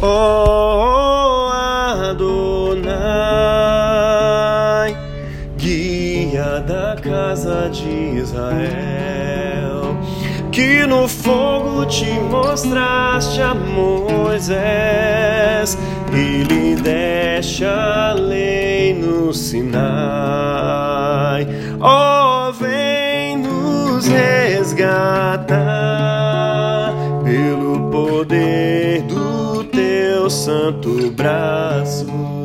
Oh Adonai, guia da casa de Israel, que no fogo te mostraste a Moisés e lhe deste a lei no Sinai. Oh, vem nos resgatar pelo poder do teu santo braço.